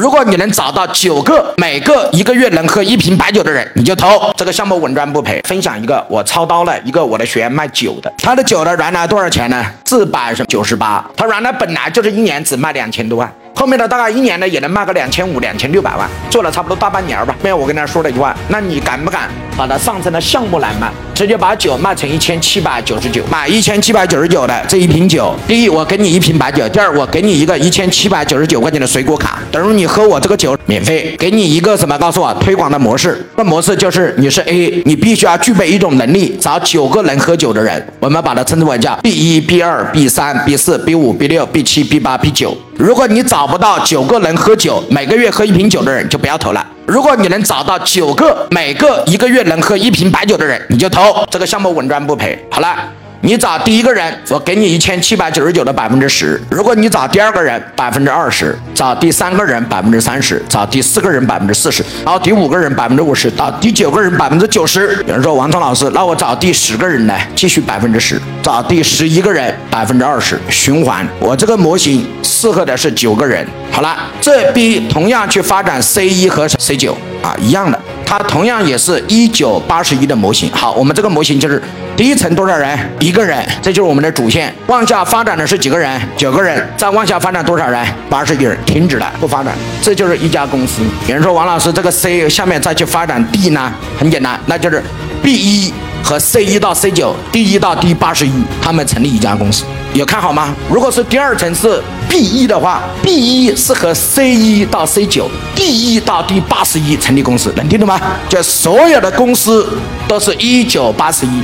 如果你能找到九个每个一个月能喝一瓶白酒的人，你就投这个项目，稳赚不赔。分享一个我操刀了一个我的学员卖酒的，他的酒的原来多少钱呢？四百是九十八，他原来本来就是一年只卖两千多万。后面的大概一年呢，也能卖个两千五、两千六百万，做了差不多大半年吧。没有，我跟他说了一句话，那你敢不敢把它上升到项目来卖，直接把酒卖成一千七百九十九，买一千七百九十九的这一瓶酒。第一，我给你一瓶白酒；第二，我给你一个一千七百九十九块钱的水果卡，等于你喝我这个酒免费。给你一个什么？告诉我推广的模式。这模式就是你是 A，你必须要具备一种能力，找九个能喝酒的人，我们把它称之为叫 B 一、B 二、B 三、B 四、B 五、B 六、B 七、B 八、B 九。如果你找不到九个能喝酒、每个月喝一瓶酒的人，就不要投了。如果你能找到九个每个一个月能喝一瓶白酒的人，你就投这个项目，稳赚不赔。好了。你找第一个人，我给你一千七百九十九的百分之十。如果你找第二个人，百分之二十；找第三个人，百分之三十；找第四个人，百分之四十；然后第五个人百分之五十，到第九个人百分之九十。有人说王聪老师，那我找第十个人呢？继续百分之十；找第十一个人，百分之二十，循环。我这个模型适合的是九个人。好了，这比同样去发展 C 一和 C 九啊一样的，它同样也是一九八十一的模型。好，我们这个模型就是。第一层多少人？一个人，这就是我们的主线。往下发展的是几个人？九个人。再往下发展多少人？八十一人，停止了，不发展。这就是一家公司。有人说王老师，这个 C 下面再去发展 D 呢？很简单，那就是 B 一和 C 一到 C 九，D 一到 D 八十一，他们成立一家公司。有看好吗？如果是第二层是 B 一的话，B 一是和 C 一到 C 九，D 一到 D 八十一成立公司，能听懂吗？就所有的公司都是一九八十一。